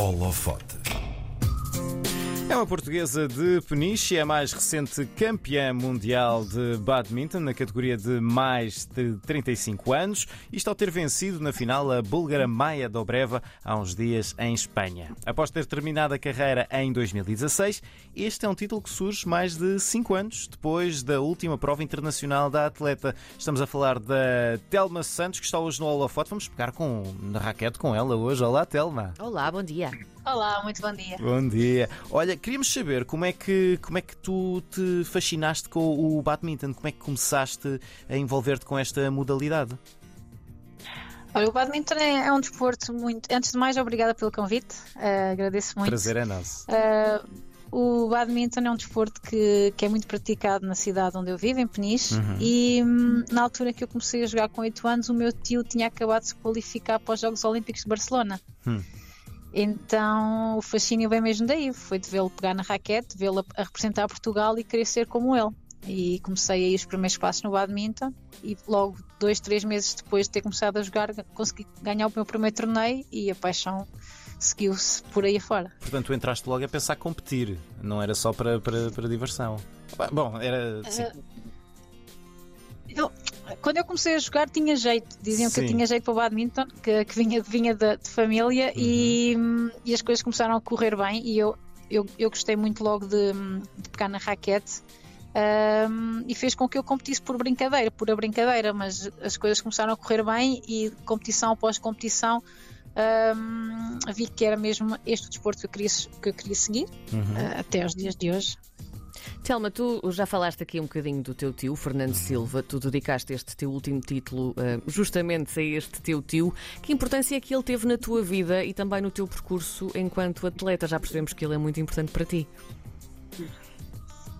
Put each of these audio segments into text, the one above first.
Holofote. É uma portuguesa de Peniche, é a mais recente campeã mundial de badminton na categoria de mais de 35 anos, isto ao ter vencido na final a búlgara Maia Dobreva há uns dias em Espanha. Após ter terminado a carreira em 2016, este é um título que surge mais de 5 anos depois da última prova internacional da atleta. Estamos a falar da Telma Santos, que está hoje no holofote. Vamos pegar com, na raquete com ela hoje. Olá, Telma. Olá, bom dia. Olá, muito bom dia. Bom dia. Olha, queríamos saber como é que, como é que tu te fascinaste com o badminton, como é que começaste a envolver-te com esta modalidade? Olha, o badminton é, é um desporto muito. Antes de mais, obrigada pelo convite. Uh, agradeço muito. Prazer é nosso. Uh, o badminton é um desporto que, que é muito praticado na cidade onde eu vivo, em Peniche, uhum. e hum, na altura que eu comecei a jogar com 8 anos, o meu tio tinha acabado de se qualificar para os Jogos Olímpicos de Barcelona. Hum. Então o fascínio vem mesmo daí, foi de vê-lo pegar na raquete, vê-lo a representar Portugal e querer ser como ele. E comecei aí os primeiros passos no badminton e logo dois, três meses depois de ter começado a jogar consegui ganhar o meu primeiro torneio e a paixão seguiu-se por aí afora. Portanto, tu entraste logo a pensar competir, não era só para, para, para diversão. Bom, era. Sim. Uh, eu, quando eu comecei a jogar tinha jeito, diziam Sim. que eu tinha jeito para o badminton, que, que vinha, vinha de, de família uhum. e, e, as coisas começaram a correr bem e eu, eu, eu gostei muito logo de, de pegar na raquete. Um, e fez com que eu competisse por brincadeira, por a brincadeira, mas as coisas começaram a correr bem e competição após competição um, vi que era mesmo este o desporto que eu queria, que eu queria seguir uhum. uh, até aos dias de hoje. Telma, tu já falaste aqui um bocadinho do teu tio, Fernando Silva. Tu dedicaste este teu último título uh, justamente a este teu tio. Que importância é que ele teve na tua vida e também no teu percurso enquanto atleta? Já percebemos que ele é muito importante para ti.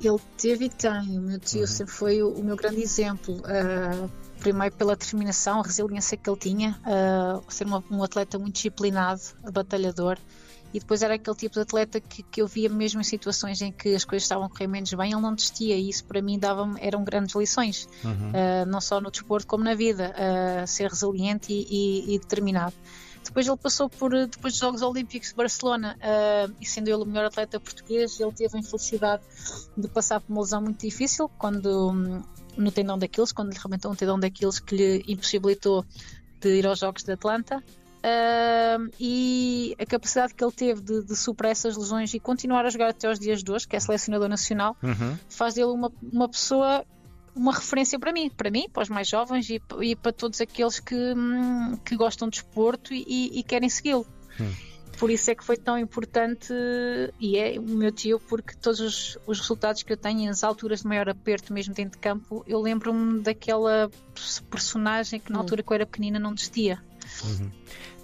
Ele teve e tem. O meu tio uhum. sempre foi o, o, meu grande exemplo. Uh, primeiro pela determinação, a resiliência que ele tinha, uh, ser uma, um atleta muito disciplinado, batalhador e depois era aquele tipo de atleta que, que eu via mesmo em situações em que as coisas estavam a correr menos bem, ele não desistia e isso para mim dava eram grandes lições, uhum. uh, não só no desporto como na vida, uh, ser resiliente e, e, e, determinado. Depois ele passou por, depois dos Jogos Olímpicos de Barcelona, uh, e sendo ele o melhor atleta português, ele teve a infelicidade de passar por uma lesão muito difícil, quando um, no tendão daqueles, quando lhe rebentou um tendão daqueles que lhe impossibilitou de ir aos Jogos de Atlanta. Uh, e a capacidade que ele teve de, de, superar essas lesões e continuar a jogar até aos dias de hoje, que é selecionador nacional, uhum. faz dele uma, uma pessoa, uma referência para mim, para mim, para os mais jovens e, e para todos aqueles que, hum, que gostam de esporto e, e querem segui-lo. Uhum. Por isso é que foi tão importante e é o meu tio, porque todos os, os resultados que eu tenho nas alturas de maior aperto, mesmo dentro de campo, eu lembro-me daquela personagem que na hum. altura que eu era pequenina não desistia. Uhum.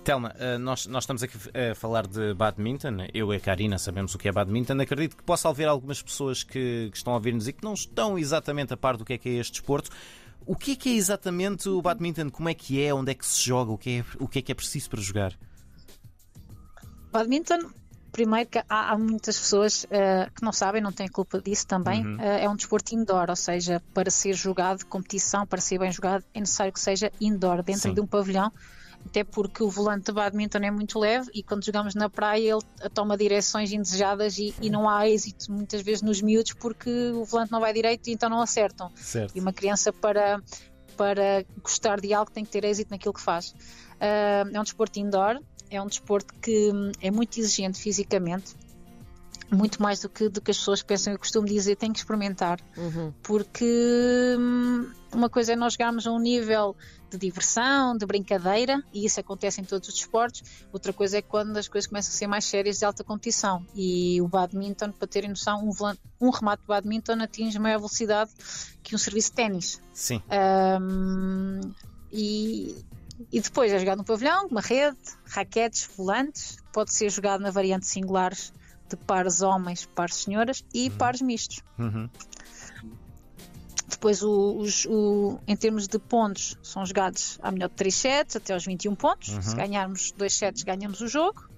Telma, eh, nós, nós estamos aqui a falar de badminton. Eu e a Karina sabemos o que é badminton. Acredito que possa haver algumas pessoas que, que estão a ouvir-nos e que não estão exatamente a par do que é que é este desporto. O que é que é exatamente o badminton? Como é que é? Onde é que se joga? O que é, o que, é, que é preciso para jogar? Badminton primeiro que há, há muitas pessoas uh, que não sabem, não têm culpa disso também. Uhum. Uh, é um desporto indoor, ou seja, para ser jogado, competição, para ser bem jogado, é necessário que seja indoor, dentro Sim. de um pavilhão até porque o volante de badminton é muito leve e quando jogamos na praia ele toma direções indesejadas e, e, não há êxito muitas vezes nos miúdos porque o volante não vai direito e então não acertam. Certo. E uma criança para, para gostar de algo tem que ter êxito naquilo que faz. Uh, é um desporto indoor, é um desporto que hum, é muito exigente fisicamente muito mais do que, do que as pessoas pensam. Eu costumo dizer, tem que experimentar, uhum. porque hum, uma coisa é nós jogarmos a um nível de diversão, de brincadeira, e isso acontece em todos os esportes. Outra coisa é quando as coisas começam a ser mais sérias de alta competição. E o badminton, para terem noção, um, um remate de badminton atinge maior velocidade que um serviço de ténis. Sim. Um, e, e depois é jogado no pavilhão, uma rede, raquetes, volantes, pode ser jogado na variante singulares de pares homens, pares senhoras e uhum. pares mistos. Uhum. Depois, o, os, o, em termos de pontos, são jogados a melhor de 3 sets até aos 21 pontos. Uhum. Se ganharmos 2 sets, ganhamos o jogo.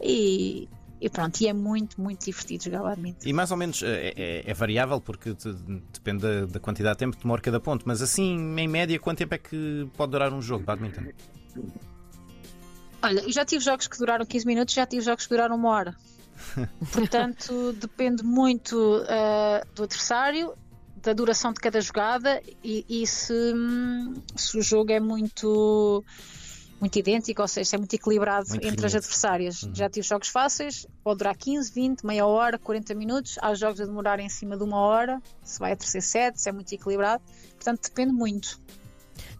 E, e pronto, e é muito, muito divertido jogar badminton. E mais ou menos é, é, é variável porque te, depende da, da, quantidade de tempo que demora cada ponto, mas assim, em média, quanto tempo é que pode durar um jogo de badminton? Olha, eu já tive jogos que duraram 15 minutos, já tive jogos que duraram uma hora. Portanto, depende muito uh, do adversário, da duração de cada jogada e, e se, hum, se, o jogo é muito muito idêntico, ou seja, é muito equilibrado muito entre as adversárias. Uhum. Já tive jogos fáceis, pode durar 15, 20, meia hora, 40 minutos. Há jogos a demorar em cima de uma hora, se vai a terceiro set, se é muito equilibrado. Portanto, depende muito.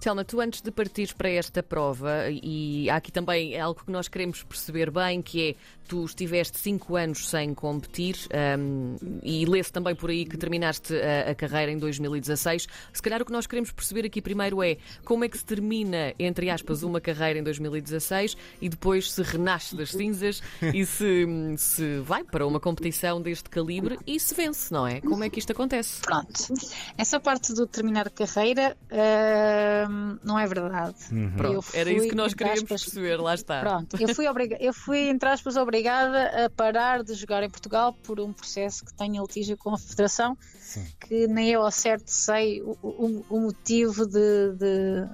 Telma, tu antes de partir para esta prova, e há aqui também algo que nós queremos perceber bem, que é tu estiveste 5 anos sem competir um, e lê-se também por aí que terminaste a, a, carreira em 2016. Se calhar o que nós queremos perceber aqui primeiro é como é que se termina, entre aspas, uma carreira em 2016 e depois se renasce das cinzas e se, se vai para uma competição deste calibre e se vence, não é? Como é que isto acontece? Pronto. Essa parte do terminar a carreira. Uh não é verdade. Uhum. Pronto, fui, era isso que nós queríamos aspas, perceber, lá está. Pronto, eu fui, obriga eu fui, entre aspas, obrigada a parar de jogar em Portugal por um processo que tenho litígio com a Federação, Sim. que nem eu ao certo sei o, o, o motivo de, de,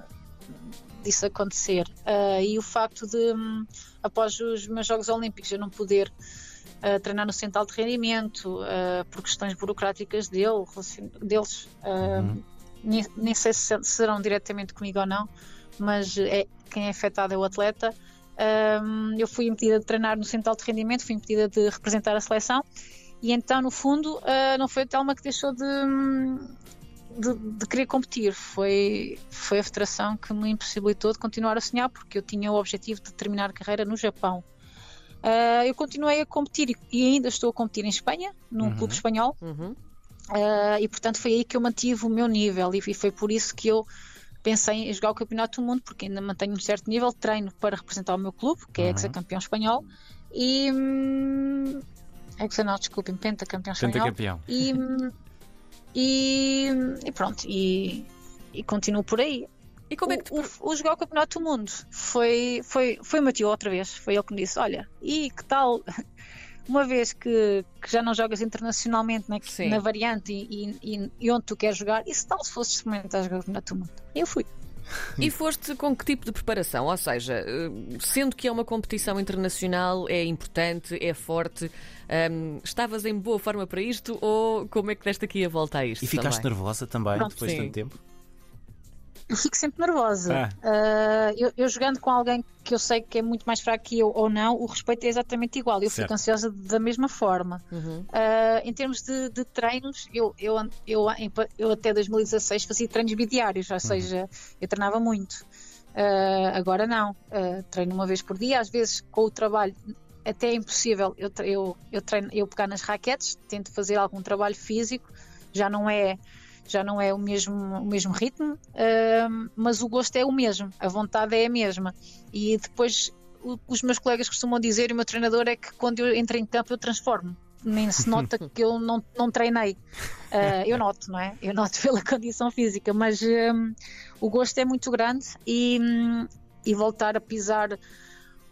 disso acontecer. Uh, e o facto de, um, após os meus Jogos Olímpicos, eu não poder uh, treinar no central de rendimento uh, por questões burocráticas dele, deles. Uhum nem, nem sei se serão diretamente comigo ou não, mas é, quem é afetado é o atleta. Um, eu fui impedida de treinar no central de rendimento, fui impedida de representar a seleção e então, no fundo, uh, não foi a Telma que deixou de, de, de, querer competir, foi, foi a federação que me impossibilitou de continuar a sonhar, porque eu tinha o objetivo de terminar a carreira no Japão. Uh, eu continuei a competir e ainda estou a competir em Espanha, num uhum. clube espanhol. Uhum. Uh, e portanto foi aí que eu mantive o meu nível e foi por isso que eu pensei em jogar o Campeonato do Mundo, porque ainda mantenho um certo nível, treino para representar o meu clube, que é uhum. ex-campeão espanhol, e. Hum, ex não, desculpem, pentacampeão espanhol. Pentacampeão. E, hum, e, e pronto, e, e continuo por aí. E como é que tu... o, o, jogar o Campeonato do Mundo foi, foi, foi o meu tio outra vez, foi ele que me disse: Olha, e que tal uma vez que, que já não jogas internacionalmente né, na variante e, e, e, onde tu queres jogar, e se tal se fosse experimentar jogar na tua Eu fui. E foste com que tipo de preparação? Ou seja, eh, sendo que é uma competição internacional, é importante, é forte, um, estavas em boa forma para isto ou como é que deste aqui a volta a isto? E ficaste também? nervosa também Pronto, depois de tanto tempo? Eu fico sempre nervosa. Ah. Uh, eu, eu, jogando com alguém que eu sei que é muito mais fraco que eu ou não, o respeito é exatamente igual. Eu certo. fico ansiosa da mesma forma. Uhum. Uh, em termos de, de, treinos, eu, eu, eu, eu, até 2016 fazia treinos bidiários, ou uhum. seja, eu treinava muito. Uh, agora não, treino uma vez por dia, às vezes com o trabalho até é impossível eu, eu, eu, treino, eu pegar nas raquetes, tento fazer algum trabalho físico, já não é já não é o mesmo, o mesmo ritmo, uh, mas o gosto é o mesmo, a vontade é a mesma. E depois o, os meus colegas costumam dizer, e o meu treinador, é que quando eu entro em campo eu transformo. Nem se nota que eu não, não treinei. Uh, eu noto, não é? Eu noto pela condição física, mas um, o gosto é muito grande e, um, e voltar a pisar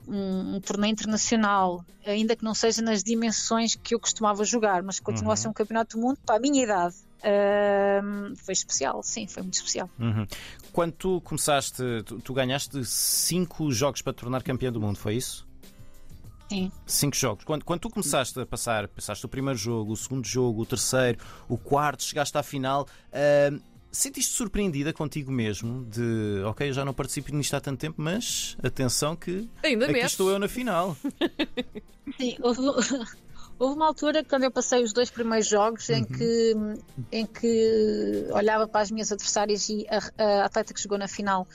um, um, torneio internacional, ainda que não seja nas dimensões que eu costumava jogar, mas continua uhum. a ser um campeonato do mundo para a minha idade. Uh, foi especial, sim, foi muito especial. Uhum. Quando tu começaste, tu, tu ganhaste cinco jogos para te tornar campeão do mundo, foi isso? Sim. Cinco jogos. Quando, quando tu começaste a passar, passaste o primeiro jogo, o segundo jogo, o terceiro, o quarto, chegaste à final, uh, sentiste surpreendida contigo mesmo de ok, eu já não participo nisto há tanto tempo, mas atenção que Ainda aqui estou eu na final. Sim, houve, Houve uma altura quando eu passei os dois primeiros jogos em, uhum. que, em que olhava para as minhas adversárias e a, a atleta que jogou na final.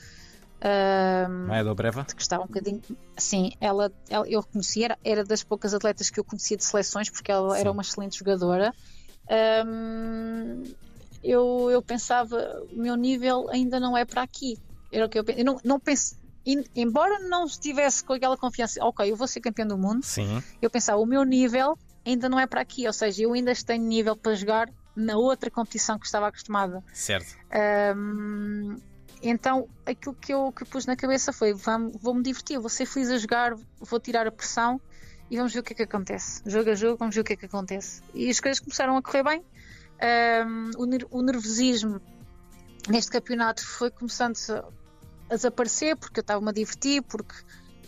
Uh, Maia Dobreva? Que estava um bocadinho. Sim, ela, ela, eu conhecia, era, era das poucas atletas que eu conhecia de seleções, porque ela Sim. era uma excelente jogadora. Um, eu, eu pensava, o meu nível ainda não é para aqui. Era o que eu, eu não, não penso, embora não estivesse com aquela confiança, ok, eu vou ser campeão do mundo, Sim. eu pensava, o meu nível ainda não é para aqui, ou seja, eu ainda tenho nível para jogar na outra competição que estava acostumada. Certo. Um, então aquilo que eu que pus na cabeça foi: vou-me divertir, vou ser feliz a jogar, vou tirar a pressão e vamos ver o que é que acontece. Jogo a jogo, vamos ver o que é que acontece. E as coisas começaram a correr bem. Um, o, nervosismo neste campeonato foi começando a desaparecer porque eu estava-me a divertir, porque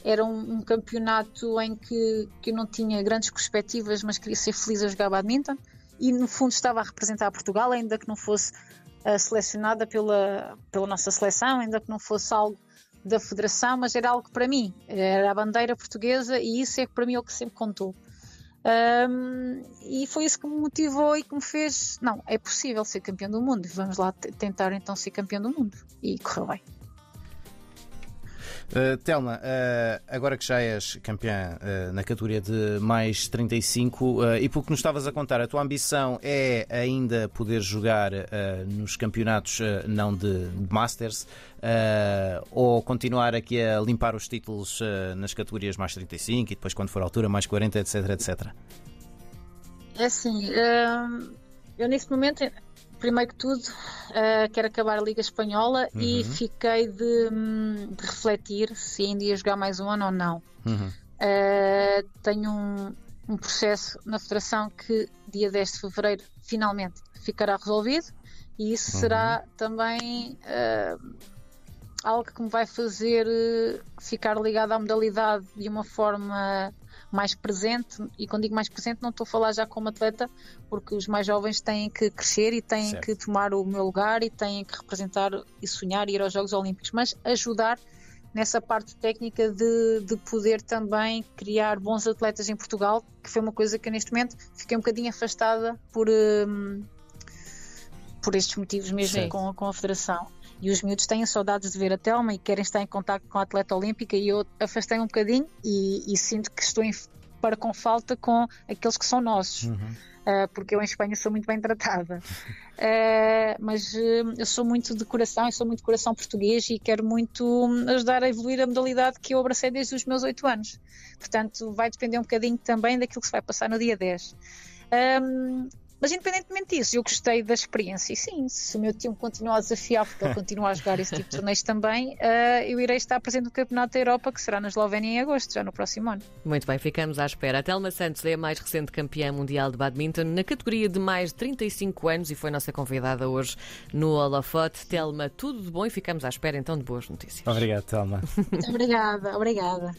era um, um, campeonato em que, que eu não tinha grandes perspectivas, mas queria ser feliz a jogar badminton e no fundo estava a representar Portugal, ainda que não fosse uh, selecionada pela, pela nossa seleção, ainda que não fosse algo da federação, mas era algo para mim, era a bandeira portuguesa e isso é para mim o que sempre contou. Um, e foi isso que me motivou e que me fez. Não, é possível ser campeão do mundo. Vamos lá tentar então ser campeão do mundo. E correu bem. Uh, Telma, uh, agora que já és campeã uh, na categoria de mais 35 e porque nos estavas a contar, a tua ambição é ainda poder jogar nos campeonatos não de, de Masters ou continuar aqui a limpar os títulos nas categorias mais 35 e depois, quando for a altura, mais 40, etc, etc? É assim, eu neste momento primeiro que tudo, uh, quero acabar a Liga Espanhola uhum. e fiquei de, de, refletir se ainda ia jogar mais um ano ou não. Uhum. Uh, tenho um, um, processo na Federação que dia 10 de Fevereiro finalmente ficará resolvido e isso uhum. será também uh, algo que me vai fazer ficar ligado à modalidade de uma forma mais presente, e quando digo mais presente, não estou a falar já como atleta, porque os mais jovens têm que crescer e têm certo. que tomar o meu lugar e têm que representar e sonhar e ir aos Jogos Olímpicos, mas ajudar nessa parte técnica de, de poder também criar bons atletas em Portugal, que foi uma coisa que neste momento fiquei um bocadinho afastada por, um, por estes motivos mesmo com, com a Federação e os miúdos têm saudades de ver a Telma e querem estar em contato com a atleta olímpica e eu afastei um bocadinho e, e sinto que estou em, para com falta com aqueles que são nossos. Uhum. Uh, porque eu em Espanha sou muito bem tratada. Uh, mas uh, eu sou muito de coração, eu sou muito de coração português e quero muito ajudar a evoluir a modalidade que eu abracei desde os meus oito anos. Portanto, vai depender um bocadinho também daquilo que se vai passar no dia 10. Um, mas independentemente disso, eu gostei da experiência. E sim, se o meu time continuar a desafiar, porque ele continua a jogar esse tipo de torneios também, uh, eu irei estar presente no Campeonato da Europa, que será na Eslovénia em agosto, já no próximo ano. Muito bem, ficamos à espera. A Telma Santos é a mais recente campeã mundial de badminton na categoria de mais de 35 anos e foi nossa convidada hoje no Holofote. Telma, tudo de bom e ficamos à espera então de boas notícias. Obrigado, Telma. obrigada, obrigada.